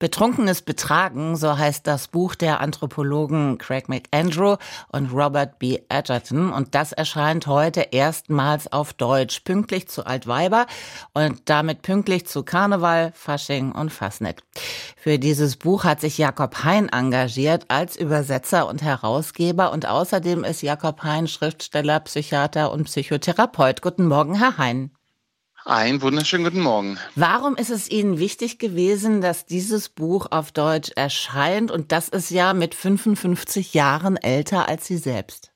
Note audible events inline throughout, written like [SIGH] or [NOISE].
Betrunkenes Betragen, so heißt das Buch der Anthropologen Craig McAndrew und Robert B. Edgerton. Und das erscheint heute erstmals auf Deutsch, pünktlich zu Altweiber und damit pünktlich zu Karneval, Fasching und Fasnet. Für dieses Buch hat sich Jakob Hein engagiert als Übersetzer und Herausgeber und außerdem ist Jakob Hein Schriftsteller, Psychiater und Psychotherapeut. Guten Morgen, Herr Hein. Einen wunderschönen guten Morgen. Warum ist es Ihnen wichtig gewesen, dass dieses Buch auf Deutsch erscheint und das ist ja mit 55 Jahren älter als Sie selbst?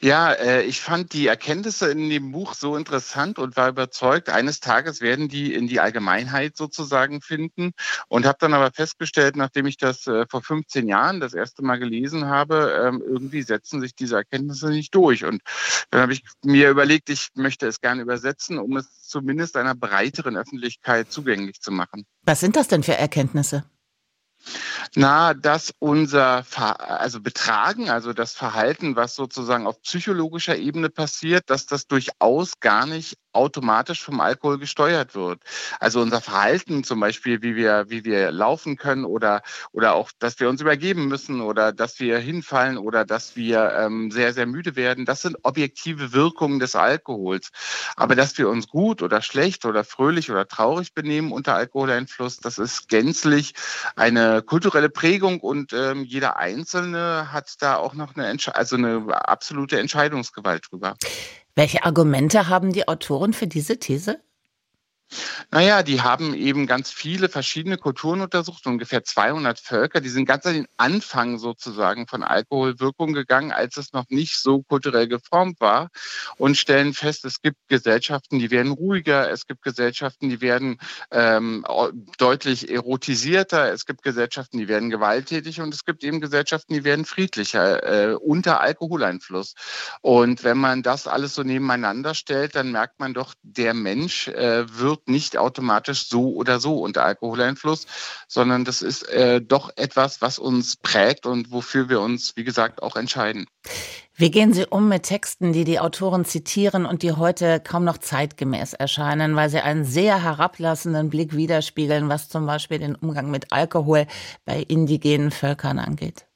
Ja, äh, ich fand die Erkenntnisse in dem Buch so interessant und war überzeugt, eines Tages werden die in die Allgemeinheit sozusagen finden und habe dann aber festgestellt, nachdem ich das äh, vor 15 Jahren das erste Mal gelesen habe, ähm, irgendwie setzen sich diese Erkenntnisse nicht durch. Und dann habe ich mir überlegt, ich möchte es gerne übersetzen, um es zumindest einer breiteren Öffentlichkeit zugänglich zu machen. Was sind das denn für Erkenntnisse? Na, dass unser Ver also Betragen, also das Verhalten, was sozusagen auf psychologischer Ebene passiert, dass das durchaus gar nicht automatisch vom Alkohol gesteuert wird. Also unser Verhalten zum Beispiel, wie wir, wie wir laufen können oder, oder auch, dass wir uns übergeben müssen oder dass wir hinfallen oder dass wir ähm, sehr, sehr müde werden, das sind objektive Wirkungen des Alkohols. Aber dass wir uns gut oder schlecht oder fröhlich oder traurig benehmen unter Alkoholeinfluss, das ist gänzlich eine kulturelle Prägung und ähm, jeder Einzelne hat da auch noch eine, also eine absolute Entscheidungsgewalt drüber. Welche Argumente haben die Autoren für diese These? Naja, die haben eben ganz viele verschiedene Kulturen untersucht, ungefähr 200 Völker. Die sind ganz an den Anfang sozusagen von Alkoholwirkung gegangen, als es noch nicht so kulturell geformt war und stellen fest, es gibt Gesellschaften, die werden ruhiger, es gibt Gesellschaften, die werden ähm, deutlich erotisierter, es gibt Gesellschaften, die werden gewalttätig und es gibt eben Gesellschaften, die werden friedlicher äh, unter Alkoholeinfluss. Und wenn man das alles so nebeneinander stellt, dann merkt man doch, der Mensch äh, wird wird nicht automatisch so oder so unter Alkoholeinfluss, sondern das ist äh, doch etwas, was uns prägt und wofür wir uns, wie gesagt, auch entscheiden. Wie gehen Sie um mit Texten, die die Autoren zitieren und die heute kaum noch zeitgemäß erscheinen, weil sie einen sehr herablassenden Blick widerspiegeln, was zum Beispiel den Umgang mit Alkohol bei indigenen Völkern angeht?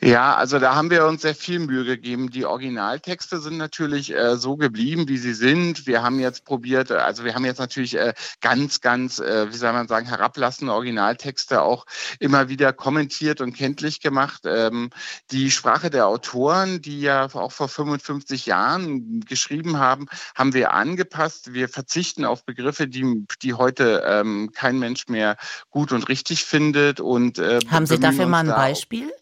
Ja, also da haben wir uns sehr viel Mühe gegeben. Die Originaltexte sind natürlich äh, so geblieben, wie sie sind. Wir haben jetzt probiert, also wir haben jetzt natürlich äh, ganz, ganz, äh, wie soll man sagen, herablassende Originaltexte auch immer wieder kommentiert und kenntlich gemacht. Ähm, die Sprache der Autoren, die ja auch vor 55 Jahren geschrieben haben, haben wir angepasst. Wir verzichten auf Begriffe, die, die heute ähm, kein Mensch mehr gut und richtig findet. Und, äh, haben Sie dafür mal ein Beispiel?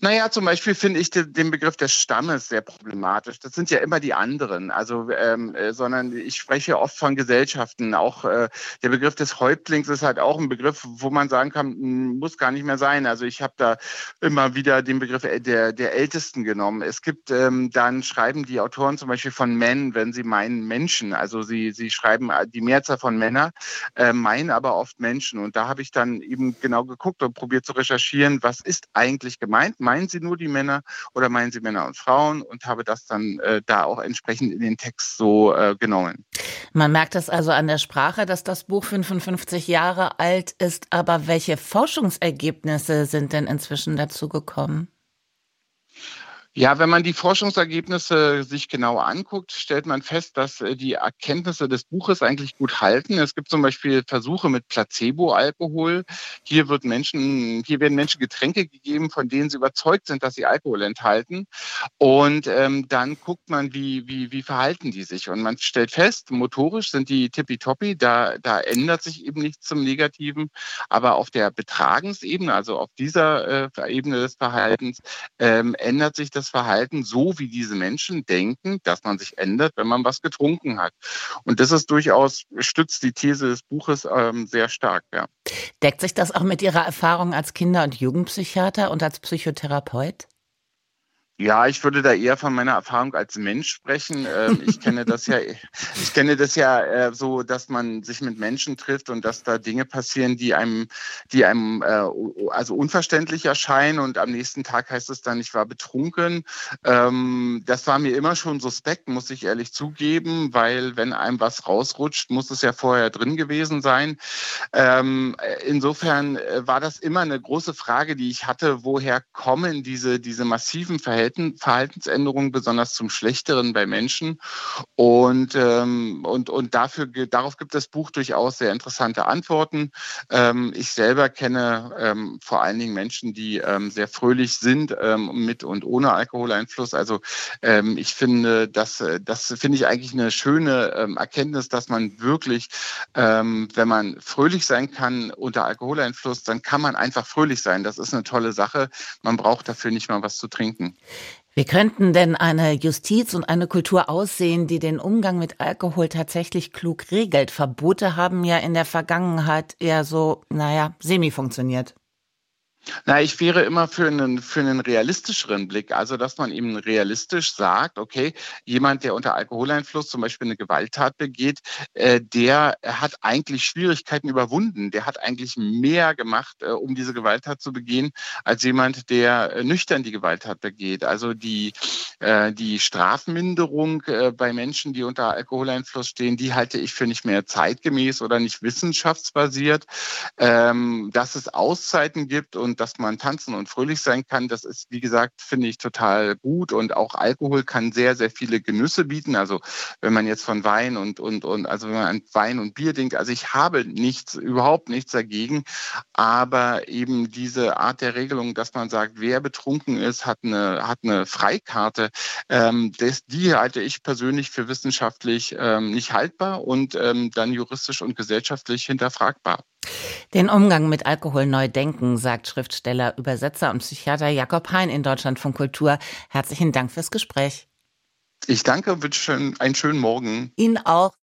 Naja, zum Beispiel finde ich den Begriff des Stammes sehr problematisch. Das sind ja immer die anderen, also ähm, äh, sondern ich spreche oft von Gesellschaften. Auch äh, der Begriff des Häuptlings ist halt auch ein Begriff, wo man sagen kann, hm, muss gar nicht mehr sein. Also ich habe da immer wieder den Begriff der, der Ältesten genommen. Es gibt ähm, dann schreiben die Autoren zum Beispiel von Men, wenn sie meinen Menschen. Also sie, sie schreiben äh, die Mehrzahl von Männer, äh, meinen aber oft Menschen. Und da habe ich dann eben genau geguckt und probiert zu recherchieren, was ist eigentlich gemeint? Meinen Sie nur die Männer oder meinen Sie Männer und Frauen? Und habe das dann äh, da auch entsprechend in den Text so äh, genommen. Man merkt es also an der Sprache, dass das Buch 55 Jahre alt ist. Aber welche Forschungsergebnisse sind denn inzwischen dazu gekommen? Ja, wenn man die Forschungsergebnisse sich genau anguckt, stellt man fest, dass äh, die Erkenntnisse des Buches eigentlich gut halten. Es gibt zum Beispiel Versuche mit Placebo-Alkohol. Hier wird Menschen, hier werden Menschen Getränke gegeben, von denen sie überzeugt sind, dass sie Alkohol enthalten. Und ähm, dann guckt man, wie, wie, wie verhalten die sich. Und man stellt fest, motorisch sind die tippitoppi, da, da ändert sich eben nichts zum Negativen. Aber auf der Betragensebene, also auf dieser äh, Ebene des Verhaltens, ähm, ändert sich das Verhalten so, wie diese Menschen denken, dass man sich ändert, wenn man was getrunken hat. Und das ist durchaus, stützt die These des Buches ähm, sehr stark. Ja. Deckt sich das auch mit Ihrer Erfahrung als Kinder- und Jugendpsychiater und als Psychotherapeut? Ja, ich würde da eher von meiner Erfahrung als Mensch sprechen. Ähm, ich [LAUGHS] kenne das ja, ich kenne das ja äh, so, dass man sich mit Menschen trifft und dass da Dinge passieren, die einem, die einem äh, also unverständlich erscheinen und am nächsten Tag heißt es dann, ich war betrunken. Ähm, das war mir immer schon suspekt, muss ich ehrlich zugeben, weil wenn einem was rausrutscht, muss es ja vorher drin gewesen sein. Ähm, insofern äh, war das immer eine große Frage, die ich hatte, woher kommen diese, diese massiven Verhältnisse Verhalten, Verhaltensänderungen, besonders zum Schlechteren bei Menschen. Und, ähm, und, und dafür, darauf gibt das Buch durchaus sehr interessante Antworten. Ähm, ich selber kenne ähm, vor allen Dingen Menschen, die ähm, sehr fröhlich sind ähm, mit und ohne Alkoholeinfluss. Also ähm, ich finde, das, das finde ich eigentlich eine schöne Erkenntnis, dass man wirklich, wenn man fröhlich sein kann unter Alkoholeinfluss, dann kann man einfach fröhlich sein. Das ist eine tolle Sache. Man braucht dafür nicht mal was zu trinken. Wie könnten denn eine Justiz und eine Kultur aussehen, die den Umgang mit Alkohol tatsächlich klug regelt? Verbote haben ja in der Vergangenheit eher so, naja, semi funktioniert. Na, ich wäre immer für einen, für einen realistischeren Blick. Also, dass man eben realistisch sagt, okay, jemand, der unter Alkoholeinfluss zum Beispiel eine Gewalttat begeht, äh, der hat eigentlich Schwierigkeiten überwunden. Der hat eigentlich mehr gemacht, äh, um diese Gewalttat zu begehen, als jemand, der äh, nüchtern die Gewalttat begeht. Also die, die Strafminderung äh, bei Menschen, die unter Alkoholeinfluss stehen, die halte ich für nicht mehr zeitgemäß oder nicht wissenschaftsbasiert. Ähm, dass es Auszeiten gibt und dass man tanzen und fröhlich sein kann, das ist, wie gesagt, finde ich total gut. Und auch Alkohol kann sehr, sehr viele Genüsse bieten. Also wenn man jetzt von Wein und, und, und, also wenn man an Wein und Bier denkt, also ich habe nichts, überhaupt nichts dagegen. Aber eben diese Art der Regelung, dass man sagt, wer betrunken ist, hat eine, hat eine Freikarte, ähm, das, die halte ich persönlich für wissenschaftlich ähm, nicht haltbar und ähm, dann juristisch und gesellschaftlich hinterfragbar. Den Umgang mit Alkohol neu denken, sagt Schriftsteller, Übersetzer und Psychiater Jakob Hein in Deutschland von Kultur. Herzlichen Dank fürs Gespräch. Ich danke, wünsche einen schönen Morgen. Ihnen auch.